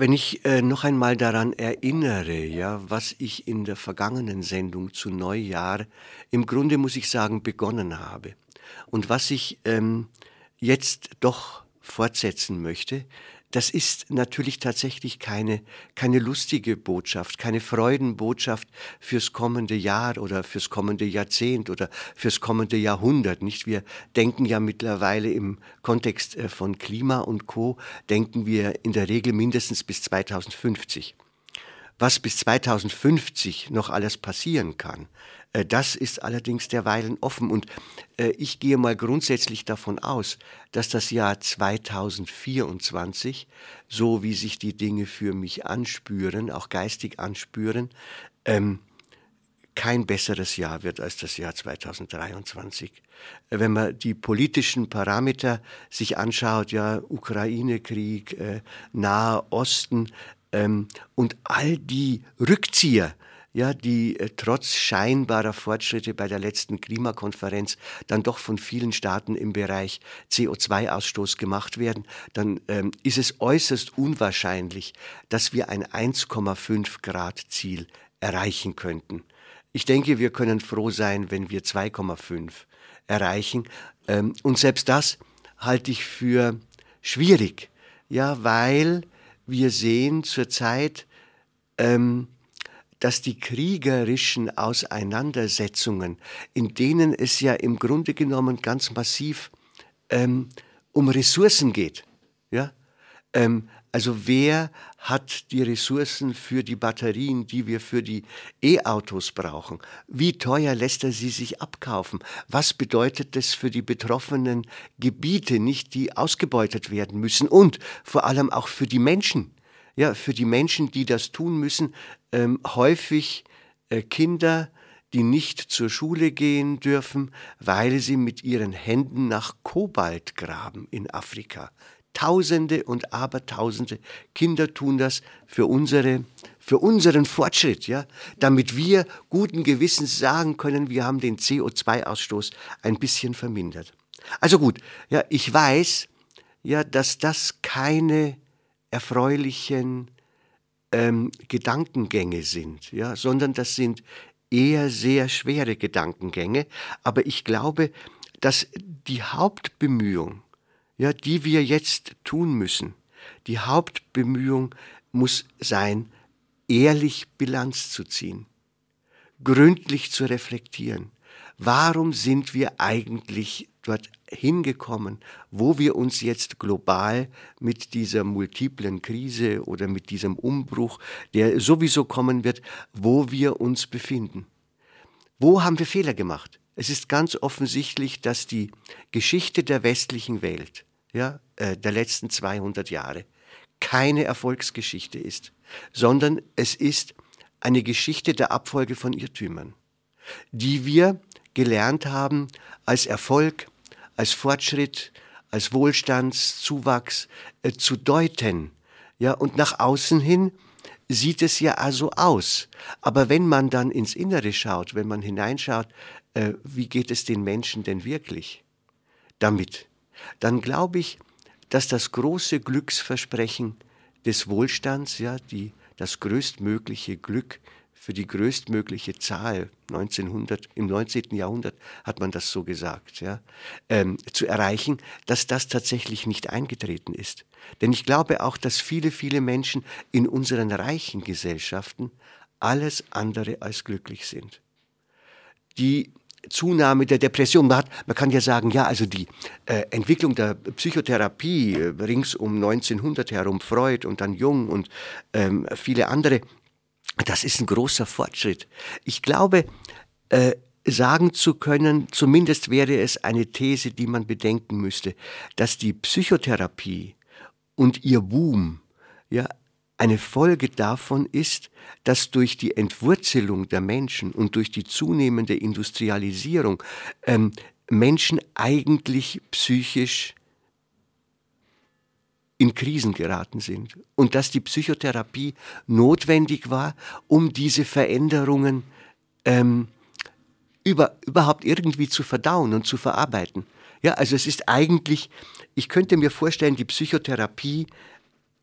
Wenn ich äh, noch einmal daran erinnere, ja, was ich in der vergangenen Sendung zu Neujahr im Grunde muss ich sagen begonnen habe und was ich ähm, jetzt doch fortsetzen möchte, das ist natürlich tatsächlich keine, keine lustige Botschaft, keine Freudenbotschaft fürs kommende Jahr oder fürs kommende Jahrzehnt oder fürs kommende Jahrhundert. Nicht? Wir denken ja mittlerweile im Kontext äh, von Klima und Co. denken wir in der Regel mindestens bis 2050. Was bis 2050 noch alles passieren kann, das ist allerdings derweilen offen und äh, ich gehe mal grundsätzlich davon aus, dass das Jahr 2024, so wie sich die Dinge für mich anspüren, auch geistig anspüren, ähm, kein besseres Jahr wird als das Jahr 2023. Äh, wenn man die politischen Parameter sich anschaut, ja, Ukraine-Krieg, äh, Nahe Osten ähm, und all die Rückzieher, ja, die äh, trotz scheinbarer Fortschritte bei der letzten Klimakonferenz dann doch von vielen Staaten im Bereich CO2-Ausstoß gemacht werden, dann ähm, ist es äußerst unwahrscheinlich, dass wir ein 1,5 Grad Ziel erreichen könnten. Ich denke, wir können froh sein, wenn wir 2,5 erreichen. Ähm, und selbst das halte ich für schwierig, ja, weil wir sehen zurzeit, ähm, dass die kriegerischen Auseinandersetzungen, in denen es ja im Grunde genommen ganz massiv ähm, um Ressourcen geht, ja, ähm, also wer hat die Ressourcen für die Batterien, die wir für die E-Autos brauchen? Wie teuer lässt er sie sich abkaufen? Was bedeutet das für die betroffenen Gebiete, nicht die ausgebeutet werden müssen und vor allem auch für die Menschen? Ja, für die Menschen, die das tun müssen, ähm, häufig äh, Kinder, die nicht zur Schule gehen dürfen, weil sie mit ihren Händen nach Kobalt graben in Afrika. Tausende und Abertausende Kinder tun das für unsere für unseren Fortschritt, ja, damit wir guten Gewissens sagen können, wir haben den CO2-Ausstoß ein bisschen vermindert. Also gut, ja, ich weiß, ja, dass das keine erfreulichen ähm, Gedankengänge sind, ja, sondern das sind eher sehr schwere Gedankengänge. Aber ich glaube, dass die Hauptbemühung, ja, die wir jetzt tun müssen, die Hauptbemühung muss sein, ehrlich Bilanz zu ziehen, gründlich zu reflektieren. Warum sind wir eigentlich dort hingekommen, wo wir uns jetzt global mit dieser multiplen Krise oder mit diesem Umbruch, der sowieso kommen wird, wo wir uns befinden. Wo haben wir Fehler gemacht? Es ist ganz offensichtlich, dass die Geschichte der westlichen Welt, ja, äh, der letzten 200 Jahre, keine Erfolgsgeschichte ist, sondern es ist eine Geschichte der Abfolge von Irrtümern, die wir gelernt haben als Erfolg, als Fortschritt, als Wohlstandszuwachs äh, zu deuten. Ja, und nach außen hin sieht es ja also aus. Aber wenn man dann ins Innere schaut, wenn man hineinschaut, äh, wie geht es den Menschen denn wirklich damit, dann glaube ich, dass das große Glücksversprechen des Wohlstands, ja, die, das größtmögliche Glück für die größtmögliche Zahl, 1900, im 19. Jahrhundert hat man das so gesagt, ja, ähm, zu erreichen, dass das tatsächlich nicht eingetreten ist. Denn ich glaube auch, dass viele, viele Menschen in unseren reichen Gesellschaften alles andere als glücklich sind. Die Zunahme der Depression. Man, hat, man kann ja sagen, ja, also die äh, Entwicklung der Psychotherapie äh, rings um 1900 herum, Freud und dann Jung und ähm, viele andere, das ist ein großer Fortschritt. Ich glaube, äh, sagen zu können, zumindest wäre es eine These, die man bedenken müsste, dass die Psychotherapie und ihr Boom ja eine Folge davon ist, dass durch die Entwurzelung der Menschen und durch die zunehmende Industrialisierung ähm, Menschen eigentlich psychisch in Krisen geraten sind und dass die Psychotherapie notwendig war, um diese Veränderungen ähm, über, überhaupt irgendwie zu verdauen und zu verarbeiten. Ja, also es ist eigentlich, ich könnte mir vorstellen, die Psychotherapie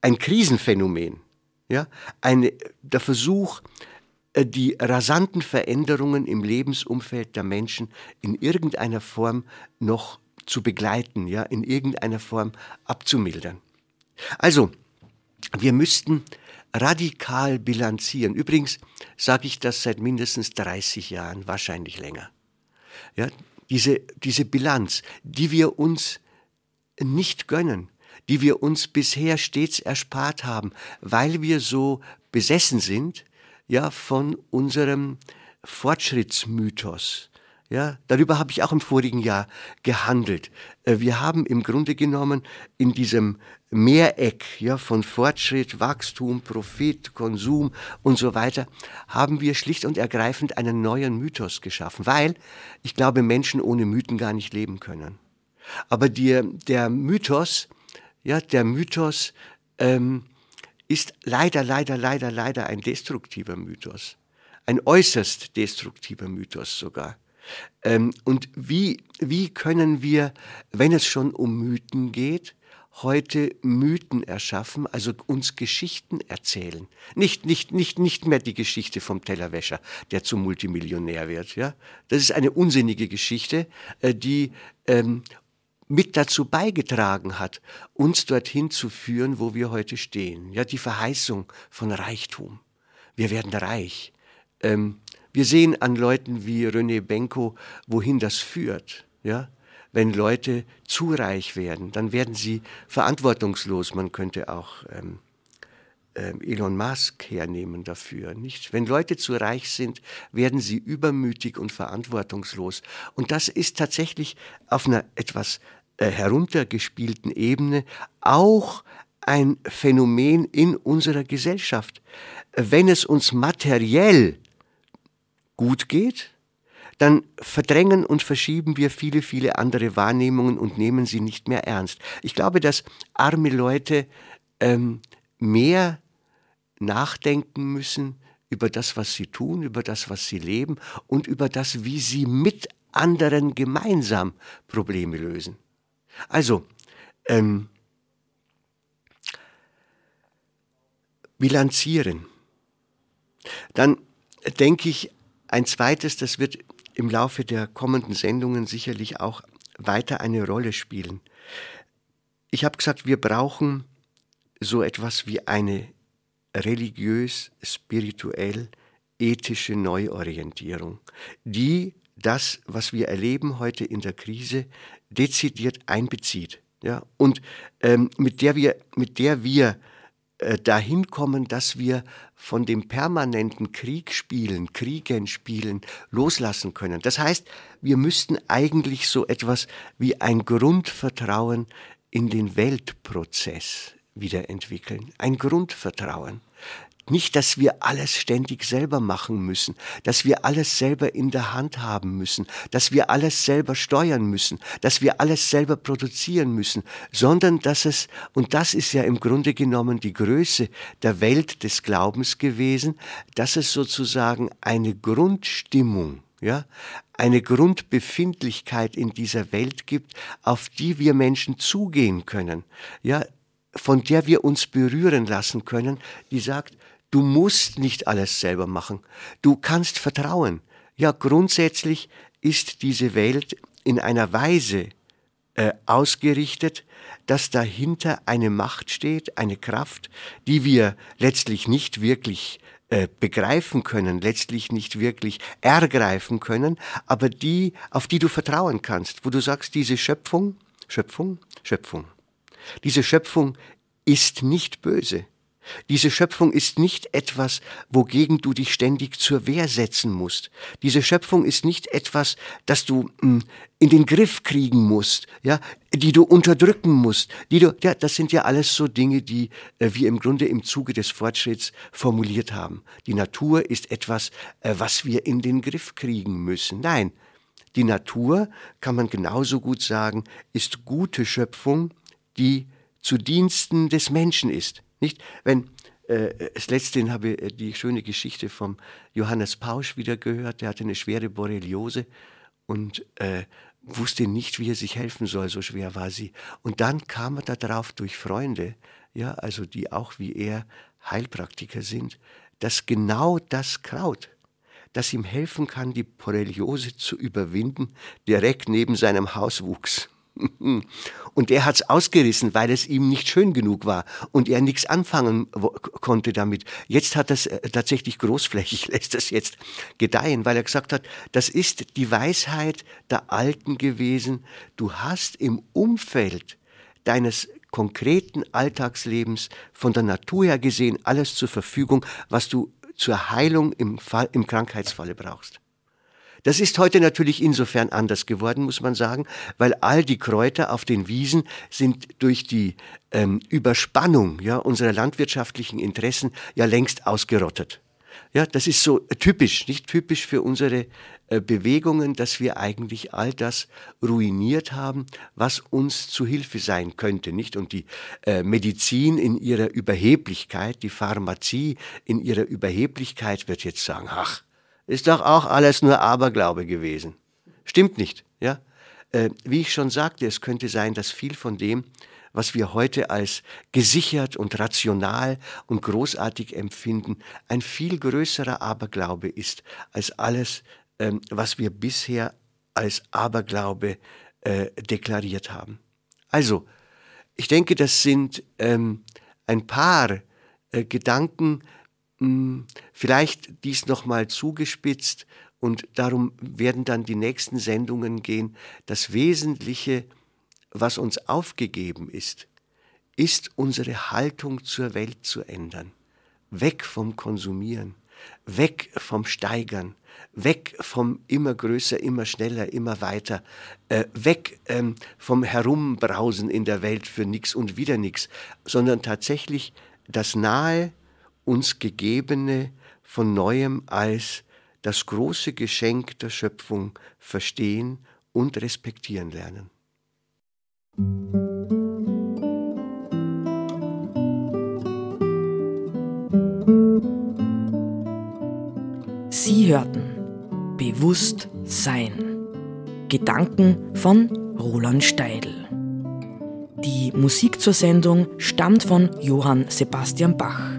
ein Krisenphänomen. Ja, eine, der Versuch, äh, die rasanten Veränderungen im Lebensumfeld der Menschen in irgendeiner Form noch zu begleiten, ja, in irgendeiner Form abzumildern. Also, wir müssten radikal bilanzieren. Übrigens sage ich das seit mindestens 30 Jahren, wahrscheinlich länger. Ja, diese, diese Bilanz, die wir uns nicht gönnen, die wir uns bisher stets erspart haben, weil wir so besessen sind, ja, von unserem Fortschrittsmythos. Ja, darüber habe ich auch im vorigen Jahr gehandelt. Äh, wir haben im Grunde genommen in diesem Mehreck ja, von Fortschritt, Wachstum, Profit, Konsum und so weiter, haben wir schlicht und ergreifend einen neuen Mythos geschaffen, weil ich glaube, Menschen ohne Mythen gar nicht leben können. Aber die, der Mythos, ja, der Mythos ähm, ist leider, leider, leider, leider ein destruktiver Mythos. Ein äußerst destruktiver Mythos sogar. Ähm, und wie, wie können wir, wenn es schon um Mythen geht, heute Mythen erschaffen, also uns Geschichten erzählen. Nicht, nicht, nicht, nicht mehr die Geschichte vom Tellerwäscher, der zum Multimillionär wird. Ja? Das ist eine unsinnige Geschichte, äh, die ähm, mit dazu beigetragen hat, uns dorthin zu führen, wo wir heute stehen. Ja, die Verheißung von Reichtum. Wir werden reich. Ähm, wir sehen an Leuten wie René Benko, wohin das führt. Ja? Wenn Leute zu reich werden, dann werden sie verantwortungslos. Man könnte auch ähm, ähm, Elon Musk hernehmen dafür. Nicht? Wenn Leute zu reich sind, werden sie übermütig und verantwortungslos. Und das ist tatsächlich auf einer etwas äh, heruntergespielten Ebene auch ein Phänomen in unserer Gesellschaft. Wenn es uns materiell gut geht, dann verdrängen und verschieben wir viele, viele andere Wahrnehmungen und nehmen sie nicht mehr ernst. Ich glaube, dass arme Leute ähm, mehr nachdenken müssen über das, was sie tun, über das, was sie leben und über das, wie sie mit anderen gemeinsam Probleme lösen. Also, ähm, bilanzieren. Dann denke ich ein zweites, das wird im Laufe der kommenden Sendungen sicherlich auch weiter eine Rolle spielen. Ich habe gesagt, wir brauchen so etwas wie eine religiös, spirituell, ethische Neuorientierung, die das, was wir erleben heute in der Krise, dezidiert einbezieht. Ja, und ähm, mit der wir, mit der wir dahin kommen, dass wir von dem permanenten Krieg spielen, Kriegen spielen, loslassen können. Das heißt, wir müssten eigentlich so etwas wie ein Grundvertrauen in den Weltprozess wiederentwickeln. Ein Grundvertrauen. Nicht, dass wir alles ständig selber machen müssen, dass wir alles selber in der Hand haben müssen, dass wir alles selber steuern müssen, dass wir alles selber produzieren müssen, sondern dass es, und das ist ja im Grunde genommen die Größe der Welt des Glaubens gewesen, dass es sozusagen eine Grundstimmung, ja, eine Grundbefindlichkeit in dieser Welt gibt, auf die wir Menschen zugehen können, ja, von der wir uns berühren lassen können, die sagt, Du musst nicht alles selber machen. Du kannst vertrauen. Ja, grundsätzlich ist diese Welt in einer Weise äh, ausgerichtet, dass dahinter eine Macht steht, eine Kraft, die wir letztlich nicht wirklich äh, begreifen können, letztlich nicht wirklich ergreifen können, aber die, auf die du vertrauen kannst, wo du sagst, diese Schöpfung, Schöpfung, Schöpfung, diese Schöpfung ist nicht böse. Diese Schöpfung ist nicht etwas, wogegen du dich ständig zur Wehr setzen musst. Diese Schöpfung ist nicht etwas, das du hm, in den Griff kriegen musst, ja, die du unterdrücken musst, die du, ja, das sind ja alles so Dinge, die äh, wir im Grunde im Zuge des Fortschritts formuliert haben. Die Natur ist etwas, äh, was wir in den Griff kriegen müssen. Nein, die Natur, kann man genauso gut sagen, ist gute Schöpfung, die zu Diensten des Menschen ist. Nicht? Wenn äh, letzte habe ich äh, die schöne Geschichte vom Johannes Pausch wieder gehört. Der hatte eine schwere Borreliose und äh, wusste nicht, wie er sich helfen soll, so schwer war sie. Und dann kam er darauf durch Freunde, ja, also die auch wie er Heilpraktiker sind, dass genau das Kraut, das ihm helfen kann, die Borreliose zu überwinden, direkt neben seinem Haus wuchs. Und er hat's ausgerissen, weil es ihm nicht schön genug war und er nichts anfangen konnte damit. Jetzt hat das äh, tatsächlich großflächig, lässt das jetzt gedeihen, weil er gesagt hat, das ist die Weisheit der Alten gewesen. Du hast im Umfeld deines konkreten Alltagslebens von der Natur her gesehen alles zur Verfügung, was du zur Heilung im, Fall, im Krankheitsfalle brauchst. Das ist heute natürlich insofern anders geworden, muss man sagen, weil all die Kräuter auf den Wiesen sind durch die ähm, Überspannung ja, unserer landwirtschaftlichen Interessen ja längst ausgerottet. Ja, das ist so typisch, nicht typisch für unsere äh, Bewegungen, dass wir eigentlich all das ruiniert haben, was uns zu Hilfe sein könnte, nicht? Und die äh, Medizin in ihrer Überheblichkeit, die Pharmazie in ihrer Überheblichkeit wird jetzt sagen, ach, ist doch auch alles nur Aberglaube gewesen. Stimmt nicht, ja? Äh, wie ich schon sagte, es könnte sein, dass viel von dem, was wir heute als gesichert und rational und großartig empfinden, ein viel größerer Aberglaube ist als alles, ähm, was wir bisher als Aberglaube äh, deklariert haben. Also, ich denke, das sind ähm, ein paar äh, Gedanken, hm, vielleicht dies nochmal zugespitzt und darum werden dann die nächsten Sendungen gehen. Das Wesentliche, was uns aufgegeben ist, ist unsere Haltung zur Welt zu ändern. Weg vom Konsumieren, weg vom Steigern, weg vom immer größer, immer schneller, immer weiter, äh, weg ähm, vom Herumbrausen in der Welt für nichts und wieder nichts, sondern tatsächlich das Nahe, uns Gegebene von neuem als das große Geschenk der Schöpfung verstehen und respektieren lernen. Sie hörten Bewusst Sein. Gedanken von Roland Steidl. Die Musik zur Sendung stammt von Johann Sebastian Bach